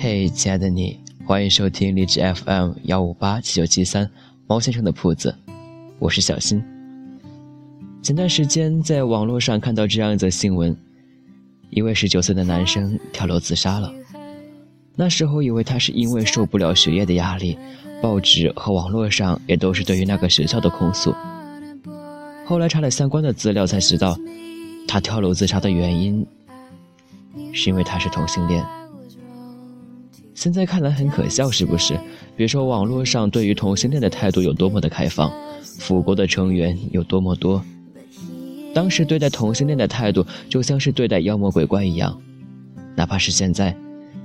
嘿，亲爱的你，欢迎收听荔枝 FM 幺五八七九七三猫先生的铺子，我是小新。前段时间在网络上看到这样一则新闻，一位十九岁的男生跳楼自杀了。那时候以为他是因为受不了学业的压力，报纸和网络上也都是对于那个学校的控诉。后来查了相关的资料才知道，他跳楼自杀的原因是因为他是同性恋。现在看来很可笑，是不是？别说网络上对于同性恋的态度有多么的开放，腐国的成员有多么多。当时对待同性恋的态度就像是对待妖魔鬼怪一样，哪怕是现在，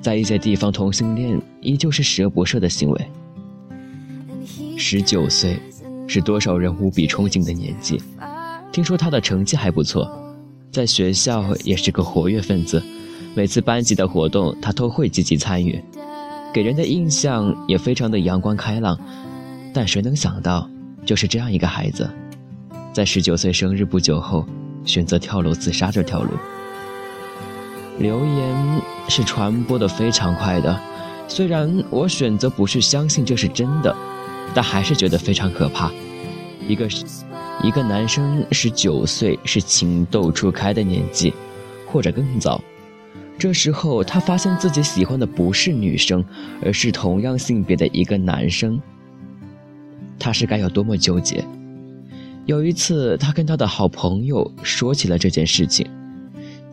在一些地方，同性恋依旧是十恶不赦的行为。十九岁，是多少人无比憧憬的年纪。听说他的成绩还不错，在学校也是个活跃分子，每次班级的活动他都会积极参与。给人的印象也非常的阳光开朗，但谁能想到，就是这样一个孩子，在十九岁生日不久后，选择跳楼自杀这条路。流言是传播的非常快的，虽然我选择不去相信这是真的，但还是觉得非常可怕。一个一个男生十九岁是情窦初开的年纪，或者更早。这时候，他发现自己喜欢的不是女生，而是同样性别的一个男生。他是该有多么纠结？有一次，他跟他的好朋友说起了这件事情，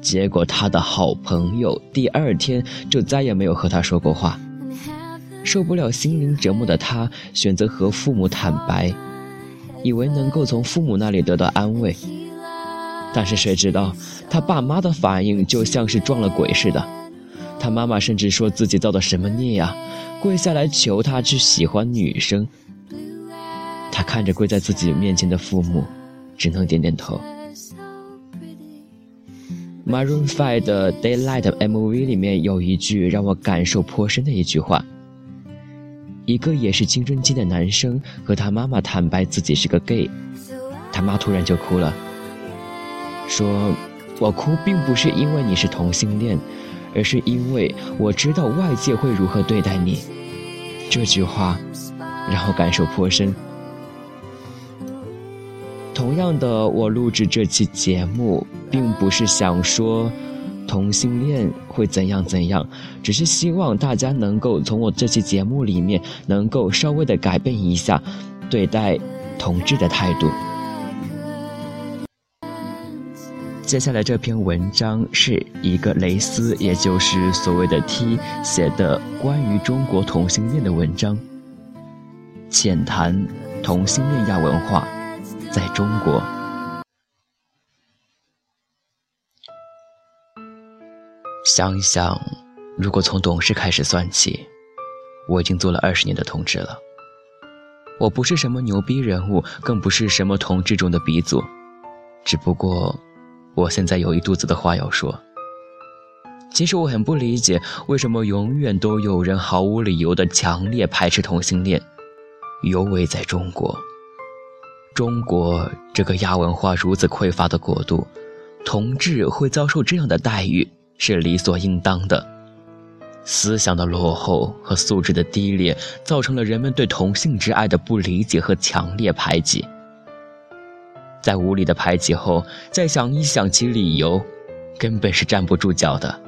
结果他的好朋友第二天就再也没有和他说过话。受不了心灵折磨的他，选择和父母坦白，以为能够从父母那里得到安慰。但是谁知道，他爸妈的反应就像是撞了鬼似的。他妈妈甚至说自己造的什么孽呀，跪下来求他去喜欢女生。他看着跪在自己面前的父母，只能点点头。Maroon Five 的 Daylight MV 里面有一句让我感受颇深的一句话：一个也是青春期的男生和他妈妈坦白自己是个 gay，他妈突然就哭了。说，我哭并不是因为你是同性恋，而是因为我知道外界会如何对待你。这句话让我感受颇深。同样的，我录制这期节目，并不是想说同性恋会怎样怎样，只是希望大家能够从我这期节目里面，能够稍微的改变一下对待同志的态度。接下来这篇文章是一个蕾丝，也就是所谓的 T 写的关于中国同性恋的文章。浅谈同性恋亚文化在中国。想一想，如果从懂事开始算起，我已经做了二十年的同志了。我不是什么牛逼人物，更不是什么同志中的鼻祖，只不过。我现在有一肚子的话要说。其实我很不理解，为什么永远都有人毫无理由的强烈排斥同性恋，尤为在中国。中国这个亚文化如此匮乏的国度，同志会遭受这样的待遇是理所应当的。思想的落后和素质的低劣，造成了人们对同性之爱的不理解和强烈排挤。在无理的排挤后，再想一想其理由，根本是站不住脚的。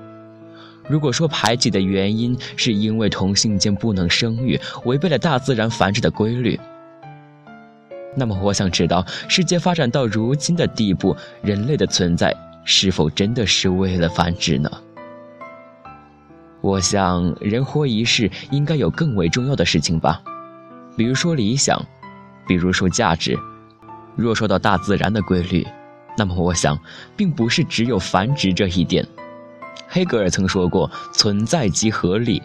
如果说排挤的原因是因为同性间不能生育，违背了大自然繁殖的规律，那么我想知道，世界发展到如今的地步，人类的存在是否真的是为了繁殖呢？我想，人活一世，应该有更为重要的事情吧，比如说理想，比如说价值。若说到大自然的规律，那么我想，并不是只有繁殖这一点。黑格尔曾说过“存在即合理”，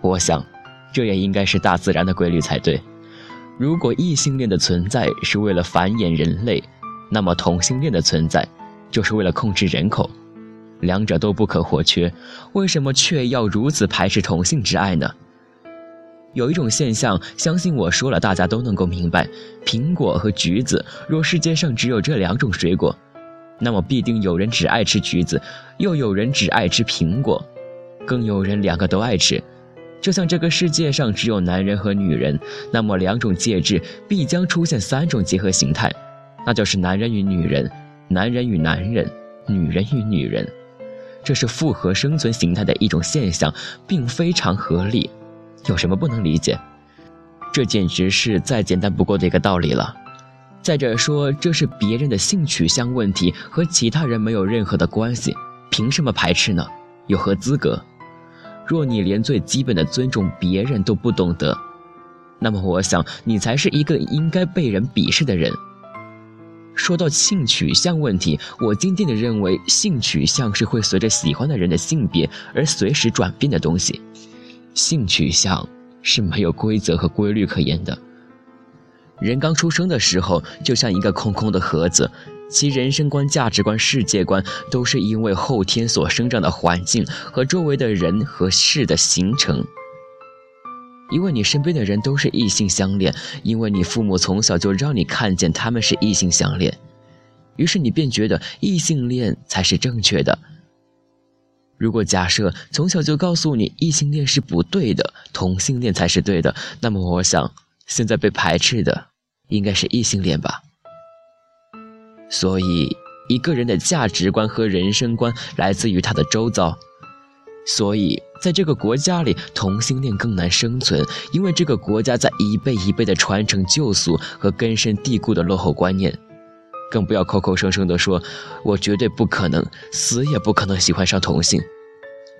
我想，这也应该是大自然的规律才对。如果异性恋的存在是为了繁衍人类，那么同性恋的存在就是为了控制人口，两者都不可或缺。为什么却要如此排斥同性之爱呢？有一种现象，相信我说了，大家都能够明白：苹果和橘子。若世界上只有这两种水果，那么必定有人只爱吃橘子，又有人只爱吃苹果，更有人两个都爱吃，就像这个世界上只有男人和女人，那么两种介质必将出现三种结合形态，那就是男人与女人、男人与男人、女人与女人。这是复合生存形态的一种现象，并非常合理。有什么不能理解？这简直是再简单不过的一个道理了。再者说，这是别人的性取向问题，和其他人没有任何的关系，凭什么排斥呢？有何资格？若你连最基本的尊重别人都不懂得，那么我想你才是一个应该被人鄙视的人。说到性取向问题，我坚定地认为，性取向是会随着喜欢的人的性别而随时转变的东西。性取向是没有规则和规律可言的。人刚出生的时候，就像一个空空的盒子。其人生观、价值观、世界观，都是因为后天所生长的环境和周围的人和事的形成。因为你身边的人都是异性相恋，因为你父母从小就让你看见他们是异性相恋，于是你便觉得异性恋才是正确的。如果假设从小就告诉你异性恋是不对的，同性恋才是对的，那么我想，现在被排斥的应该是异性恋吧。所以，一个人的价值观和人生观来自于他的周遭。所以，在这个国家里，同性恋更难生存，因为这个国家在一辈一辈的传承旧俗和根深蒂固的落后观念。更不要口口声声地说“我绝对不可能，死也不可能喜欢上同性”。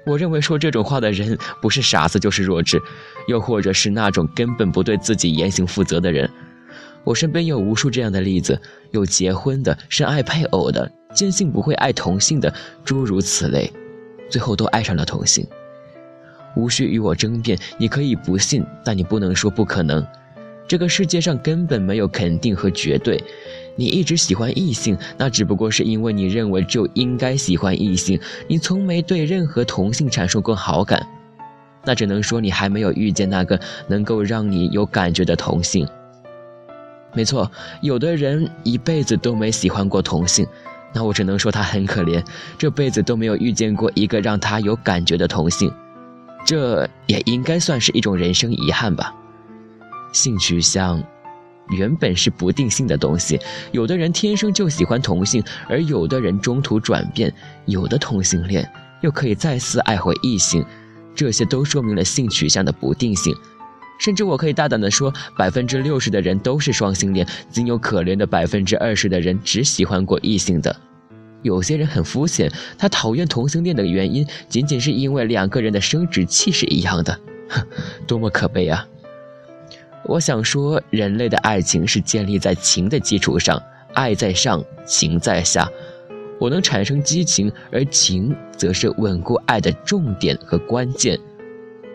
我认为说这种话的人，不是傻子就是弱智，又或者是那种根本不对自己言行负责的人。我身边有无数这样的例子，有结婚的，是爱配偶的，坚信不会爱同性的，诸如此类，最后都爱上了同性。无需与我争辩，你可以不信，但你不能说不可能。这个世界上根本没有肯定和绝对。你一直喜欢异性，那只不过是因为你认为就应该喜欢异性，你从没对任何同性产生过好感，那只能说你还没有遇见那个能够让你有感觉的同性。没错，有的人一辈子都没喜欢过同性，那我只能说他很可怜，这辈子都没有遇见过一个让他有感觉的同性，这也应该算是一种人生遗憾吧。性取向原本是不定性的东西，有的人天生就喜欢同性，而有的人中途转变，有的同性恋又可以再次爱回异性，这些都说明了性取向的不定性。甚至我可以大胆地说，百分之六十的人都是双性恋，仅有可怜的百分之二十的人只喜欢过异性的。有些人很肤浅，他讨厌同性恋的原因仅仅是因为两个人的生殖器是一样的，哼，多么可悲啊！我想说，人类的爱情是建立在情的基础上，爱在上，情在下。我能产生激情，而情则是稳固爱的重点和关键。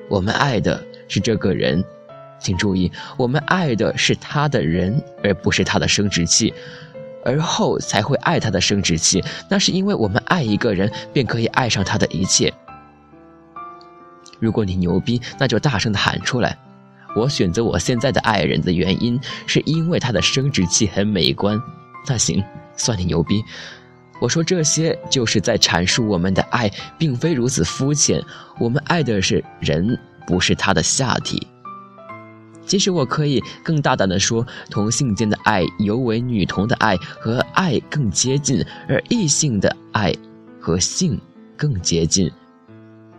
我们爱的。是这个人，请注意，我们爱的是他的人，而不是他的生殖器，而后才会爱他的生殖器。那是因为我们爱一个人，便可以爱上他的一切。如果你牛逼，那就大声的喊出来。我选择我现在的爱人的原因，是因为他的生殖器很美观。那行，算你牛逼。我说这些，就是在阐述我们的爱，并非如此肤浅。我们爱的是人。不是他的下体。其实我可以更大胆地说，同性间的爱尤为女同的爱和爱更接近，而异性的爱和性更接近。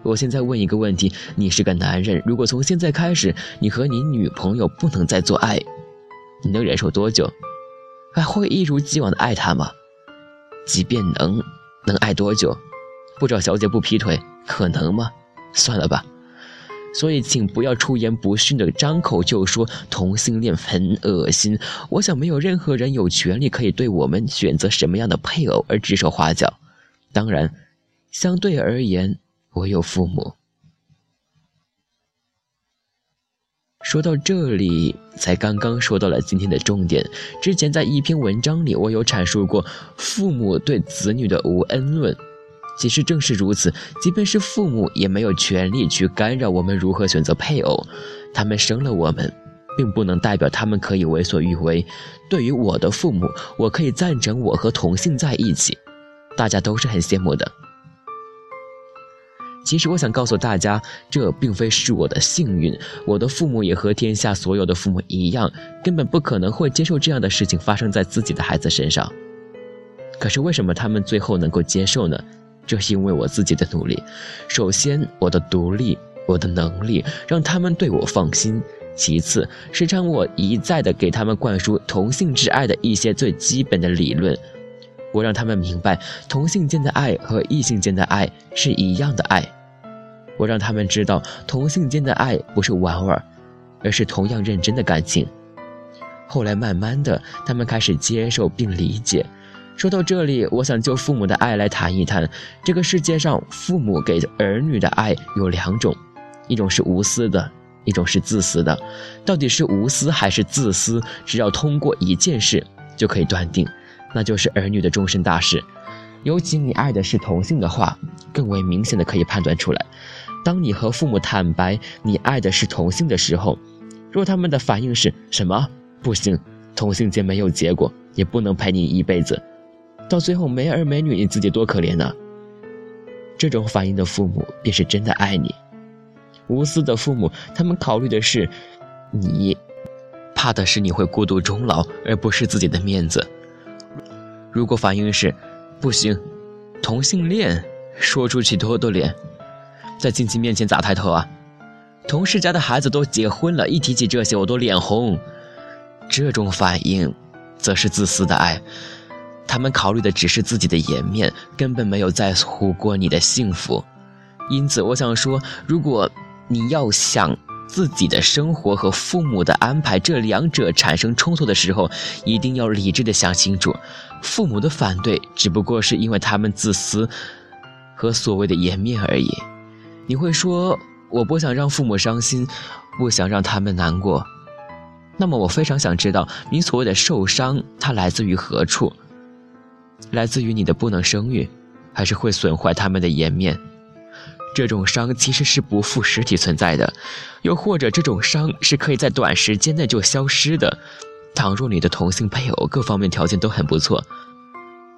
我现在问一个问题：你是个男人，如果从现在开始你和你女朋友不能再做爱，你能忍受多久？还会一如既往的爱她吗？即便能，能爱多久？不找小姐不劈腿，可能吗？算了吧。所以，请不要出言不逊的张口就说同性恋很恶心。我想，没有任何人有权利可以对我们选择什么样的配偶而指手画脚。当然，相对而言，我有父母。说到这里，才刚刚说到了今天的重点。之前在一篇文章里，我有阐述过父母对子女的无恩论。其实正是如此，即便是父母也没有权利去干扰我们如何选择配偶。他们生了我们，并不能代表他们可以为所欲为。对于我的父母，我可以赞成我和同性在一起，大家都是很羡慕的。其实我想告诉大家，这并非是我的幸运。我的父母也和天下所有的父母一样，根本不可能会接受这样的事情发生在自己的孩子身上。可是为什么他们最后能够接受呢？这是因为我自己的努力。首先，我的独立，我的能力，让他们对我放心；其次，是让我一再的给他们灌输同性之爱的一些最基本的理论。我让他们明白，同性间的爱和异性间的爱是一样的爱。我让他们知道，同性间的爱不是玩玩，而是同样认真的感情。后来，慢慢的，他们开始接受并理解。说到这里，我想就父母的爱来谈一谈。这个世界上，父母给儿女的爱有两种，一种是无私的，一种是自私的。到底是无私还是自私，只要通过一件事就可以断定。那就是儿女的终身大事，尤其你爱的是同性的话，更为明显的可以判断出来。当你和父母坦白你爱的是同性的时候，若他们的反应是什么不行，同性间没有结果，也不能陪你一辈子，到最后没儿没女，你自己多可怜呢？这种反应的父母便是真的爱你。无私的父母，他们考虑的是你，怕的是你会孤独终老，而不是自己的面子。如果反应是，不行，同性恋，说出去多丢脸，在亲戚面前咋抬头啊？同事家的孩子都结婚了，一提起这些我都脸红。这种反应，则是自私的爱，他们考虑的只是自己的颜面，根本没有在乎过你的幸福。因此，我想说，如果你要想。自己的生活和父母的安排，这两者产生冲突的时候，一定要理智的想清楚。父母的反对只不过是因为他们自私和所谓的颜面而已。你会说我不想让父母伤心，不想让他们难过。那么我非常想知道，你所谓的受伤，它来自于何处？来自于你的不能生育，还是会损坏他们的颜面？这种伤其实是不附实体存在的，又或者这种伤是可以在短时间内就消失的。倘若你的同性配偶各方面条件都很不错，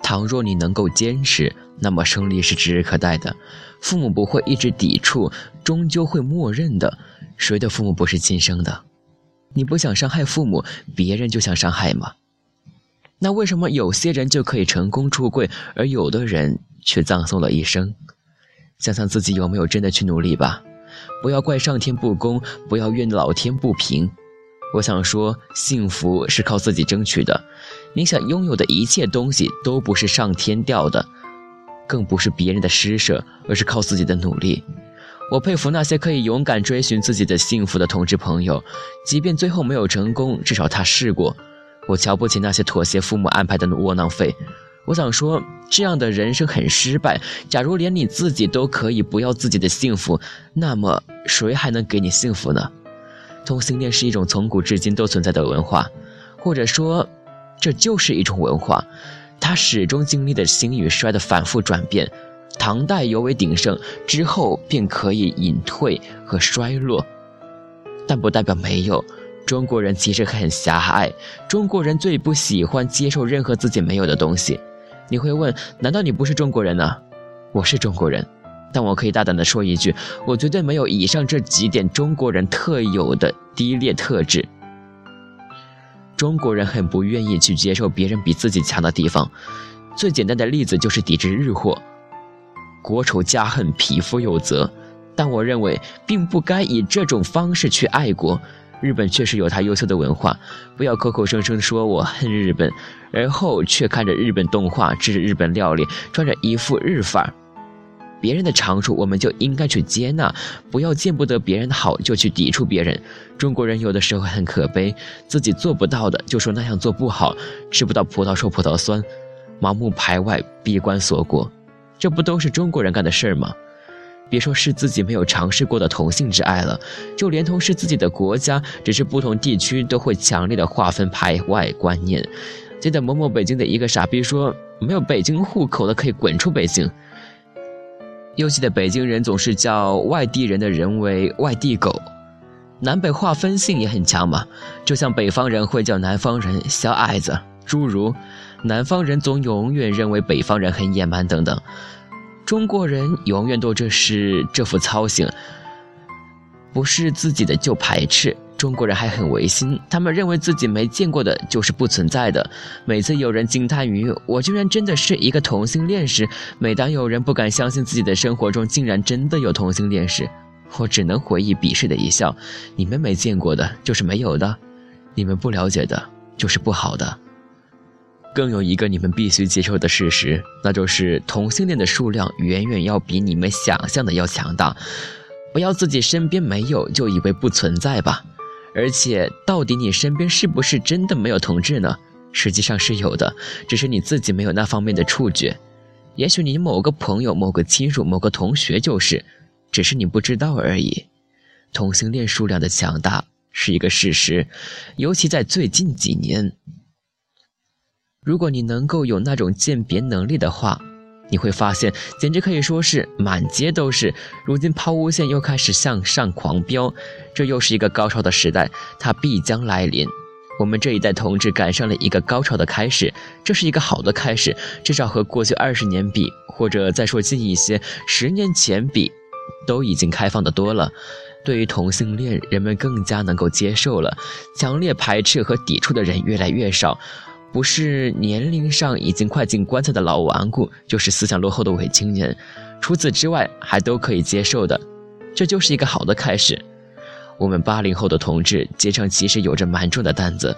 倘若你能够坚持，那么胜利是指日可待的。父母不会一直抵触，终究会默认的。谁的父母不是亲生的？你不想伤害父母，别人就想伤害吗？那为什么有些人就可以成功出柜，而有的人却葬送了一生？想想自己有没有真的去努力吧，不要怪上天不公，不要怨老天不平。我想说，幸福是靠自己争取的。你想拥有的一切东西都不是上天掉的，更不是别人的施舍，而是靠自己的努力。我佩服那些可以勇敢追寻自己的幸福的同志朋友，即便最后没有成功，至少他试过。我瞧不起那些妥协父母安排的窝囊废。我想说，这样的人生很失败。假如连你自己都可以不要自己的幸福，那么谁还能给你幸福呢？同性恋是一种从古至今都存在的文化，或者说，这就是一种文化。它始终经历的兴与衰的反复转变。唐代尤为鼎盛，之后便可以隐退和衰落，但不代表没有。中国人其实很狭隘，中国人最不喜欢接受任何自己没有的东西。你会问：难道你不是中国人呢？我是中国人，但我可以大胆地说一句：我绝对没有以上这几点中国人特有的低劣特质。中国人很不愿意去接受别人比自己强的地方。最简单的例子就是抵制日货。国仇家恨，匹夫有责。但我认为，并不该以这种方式去爱国。日本确实有它优秀的文化，不要口口声声说我恨日本，而后却看着日本动画、吃着日本料理、穿着一副日范儿。别人的长处我们就应该去接纳，不要见不得别人的好就去抵触别人。中国人有的时候很可悲，自己做不到的就说那样做不好，吃不到葡萄说葡萄酸，盲目排外、闭关锁国，这不都是中国人干的事儿吗？别说是自己没有尝试过的同性之爱了，就连同是自己的国家，只是不同地区都会强烈的划分排外观念。记得某某北京的一个傻逼说：“没有北京户口的可以滚出北京。”又记得北京人总是叫外地人的人为外地狗，南北划分性也很强嘛。就像北方人会叫南方人小矮子，诸如南方人总永远认为北方人很野蛮等等。中国人永远都这是这副操行，不是自己的就排斥。中国人还很违心，他们认为自己没见过的就是不存在的。每次有人惊叹于我居然真的是一个同性恋时，每当有人不敢相信自己的生活中竟然真的有同性恋时，我只能回忆鄙视的一笑：你们没见过的就是没有的，你们不了解的就是不好的。更有一个你们必须接受的事实，那就是同性恋的数量远远要比你们想象的要强大。不要自己身边没有就以为不存在吧。而且，到底你身边是不是真的没有同志呢？实际上是有的，只是你自己没有那方面的触觉。也许你某个朋友、某个亲属、某个同学就是，只是你不知道而已。同性恋数量的强大是一个事实，尤其在最近几年。如果你能够有那种鉴别能力的话。你会发现，简直可以说是满街都是。如今抛物线又开始向上狂飙，这又是一个高潮的时代，它必将来临。我们这一代同志赶上了一个高潮的开始，这是一个好的开始，至少和过去二十年比，或者再说近一些，十年前比，都已经开放的多了。对于同性恋，人们更加能够接受了，强烈排斥和抵触的人越来越少。不是年龄上已经快进棺材的老顽固，就是思想落后的伪青年，除此之外还都可以接受的，这就是一个好的开始。我们八零后的同志肩上其实有着蛮重的担子，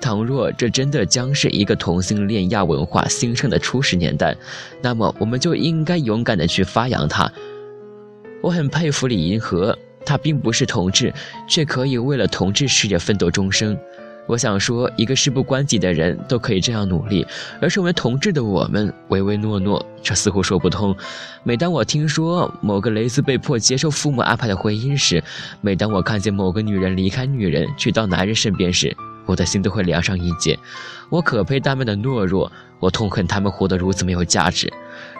倘若这真的将是一个同性恋亚文化兴盛的初始年代，那么我们就应该勇敢的去发扬它。我很佩服李银河，他并不是同志，却可以为了同志事业奋斗终生。我想说，一个事不关己的人都可以这样努力，而身为同志的我们唯唯诺诺，这似乎说不通。每当我听说某个蕾丝被迫接受父母安排的婚姻时，每当我看见某个女人离开女人去到男人身边时，我的心都会凉上一截。我可悲他们的懦弱，我痛恨他们活得如此没有价值。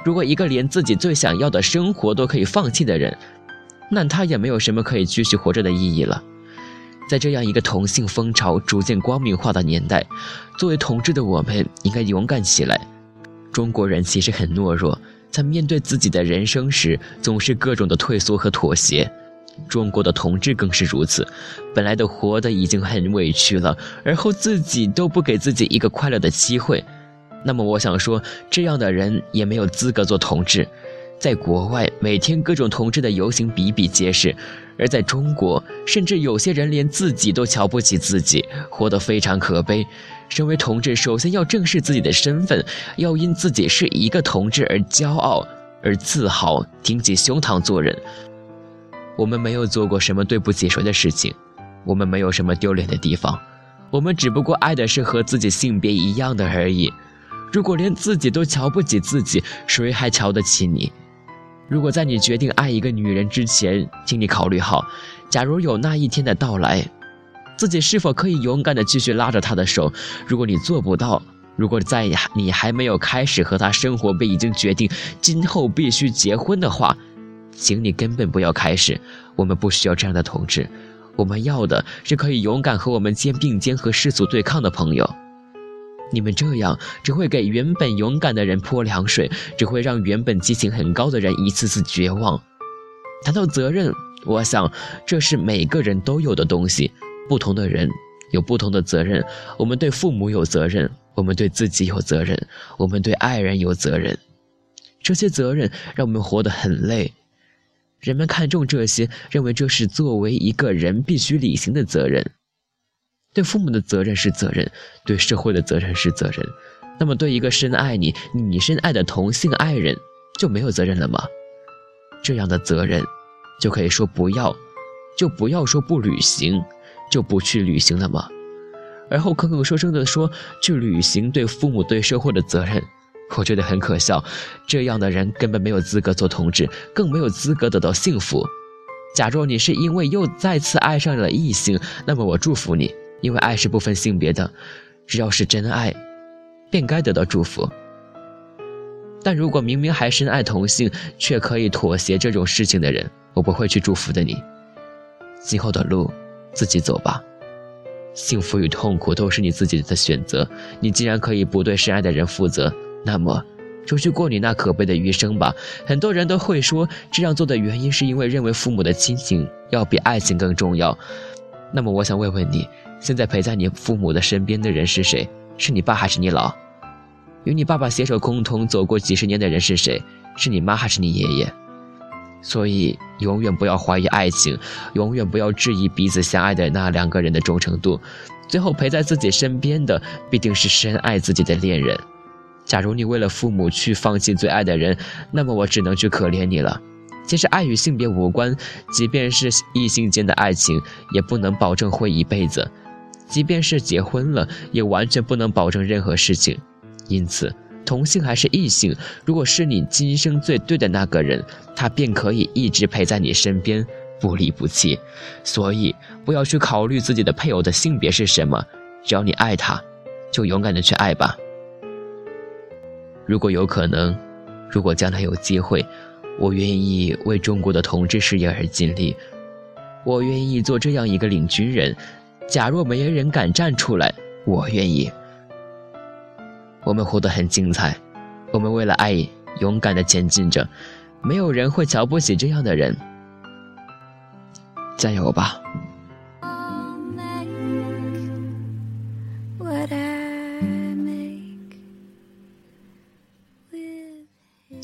如果一个连自己最想要的生活都可以放弃的人，那他也没有什么可以继续活着的意义了。在这样一个同性风潮逐渐光明化的年代，作为同志的我们应该勇敢起来。中国人其实很懦弱，在面对自己的人生时，总是各种的退缩和妥协。中国的同志更是如此，本来的活的已经很委屈了，而后自己都不给自己一个快乐的机会。那么我想说，这样的人也没有资格做同志。在国外，每天各种同志的游行比比皆是。而在中国，甚至有些人连自己都瞧不起自己，活得非常可悲。身为同志，首先要正视自己的身份，要因自己是一个同志而骄傲而自豪，挺起胸膛做人。我们没有做过什么对不起谁的事情，我们没有什么丢脸的地方，我们只不过爱的是和自己性别一样的而已。如果连自己都瞧不起自己，谁还瞧得起你？如果在你决定爱一个女人之前，请你考虑好，假如有那一天的到来，自己是否可以勇敢的继续拉着她的手？如果你做不到，如果在你还没有开始和她生活，便已经决定今后必须结婚的话，请你根本不要开始。我们不需要这样的同志，我们要的是可以勇敢和我们肩并肩和世俗对抗的朋友。你们这样只会给原本勇敢的人泼凉水，只会让原本激情很高的人一次次绝望。谈到责任，我想这是每个人都有的东西。不同的人有不同的责任。我们对父母有责任，我们对自己有责任，我们对爱人有责任。这些责任让我们活得很累。人们看重这些，认为这是作为一个人必须履行的责任。对父母的责任是责任，对社会的责任是责任。那么，对一个深爱你、你深爱的同性爱人，就没有责任了吗？这样的责任，就可以说不要，就不要说不履行，就不去履行了吗？而后口口声声的说去履行对父母、对社会的责任，我觉得很可笑。这样的人根本没有资格做同志，更没有资格得到幸福。假如你是因为又再次爱上了异性，那么我祝福你。因为爱是不分性别的，只要是真爱，便该得到祝福。但如果明明还深爱同性，却可以妥协这种事情的人，我不会去祝福的你。今后的路，自己走吧。幸福与痛苦都是你自己的选择。你既然可以不对深爱的人负责，那么，就去过你那可悲的余生吧。很多人都会说，这样做的原因是因为认为父母的亲情要比爱情更重要。那么，我想问问你，现在陪在你父母的身边的人是谁？是你爸还是你姥？与你爸爸携手共同走过几十年的人是谁？是你妈还是你爷爷？所以，永远不要怀疑爱情，永远不要质疑彼此相爱的那两个人的忠诚度。最后陪在自己身边的，必定是深爱自己的恋人。假如你为了父母去放弃最爱的人，那么我只能去可怜你了。其实爱与性别无关，即便是异性间的爱情，也不能保证会一辈子；即便是结婚了，也完全不能保证任何事情。因此，同性还是异性，如果是你今生最对的那个人，他便可以一直陪在你身边。不离不弃，所以不要去考虑自己的配偶的性别是什么，只要你爱他，就勇敢的去爱吧。如果有可能，如果将来有机会，我愿意为中国的同志事业而尽力，我愿意做这样一个领军人。假若没人敢站出来，我愿意。我们活得很精彩，我们为了爱勇敢的前进着，没有人会瞧不起这样的人。加油吧！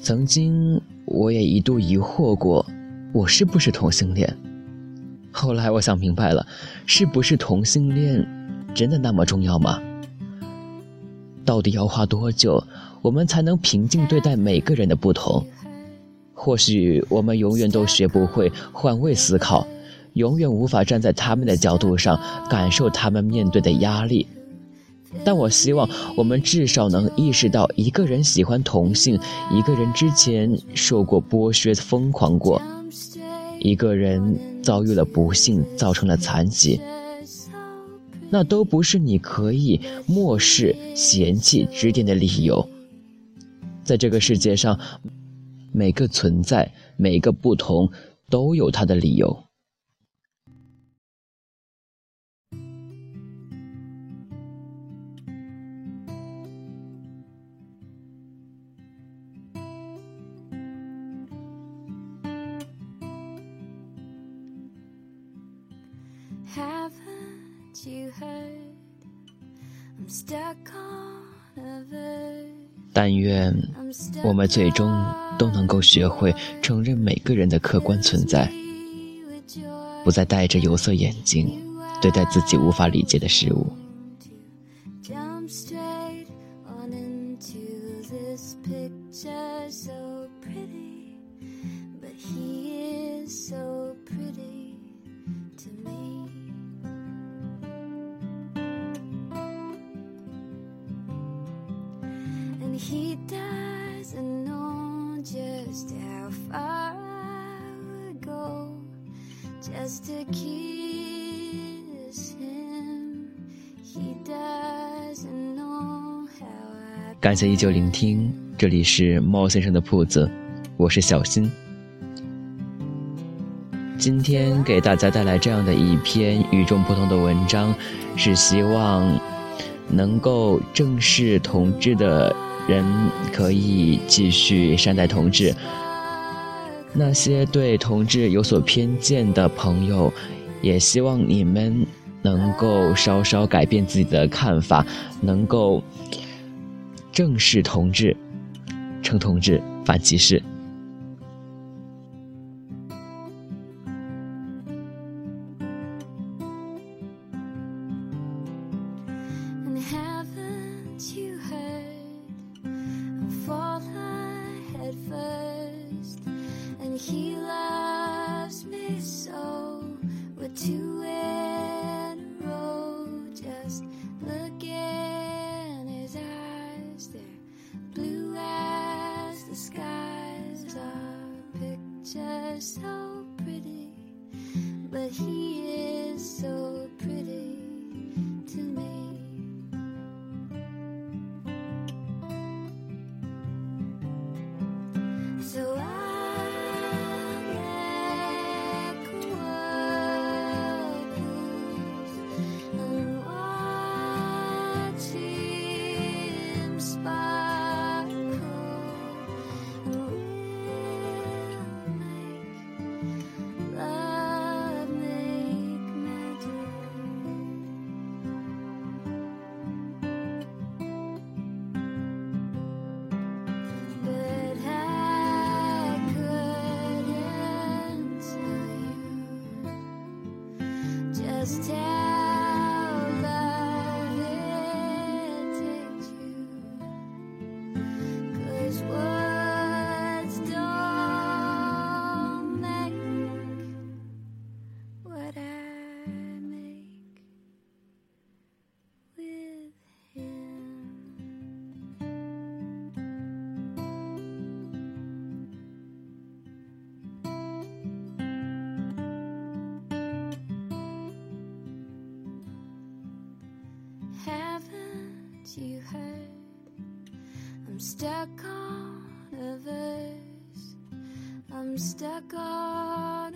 曾经我也一度疑惑过，我是不是同性恋。后来我想明白了，是不是同性恋真的那么重要吗？到底要花多久，我们才能平静对待每个人的不同？或许我们永远都学不会换位思考。永远无法站在他们的角度上感受他们面对的压力，但我希望我们至少能意识到，一个人喜欢同性，一个人之前受过剥削、疯狂过，一个人遭遇了不幸，造成了残疾，那都不是你可以漠视、嫌弃、指点的理由。在这个世界上，每个存在，每个不同，都有它的理由。但愿我们最终都能够学会承认每个人的客观存在，不再戴着有色眼镜对待自己无法理解的事物。感谢依旧聆听，这里是猫先生的铺子，我是小新。今天给大家带来这样的一篇与众不同的文章，是希望能够正视同志的人可以继续善待同志。那些对同志有所偏见的朋友，也希望你们能够稍稍改变自己的看法，能够。正视同志，称同志，反歧视。Stuck on a verse. I'm stuck on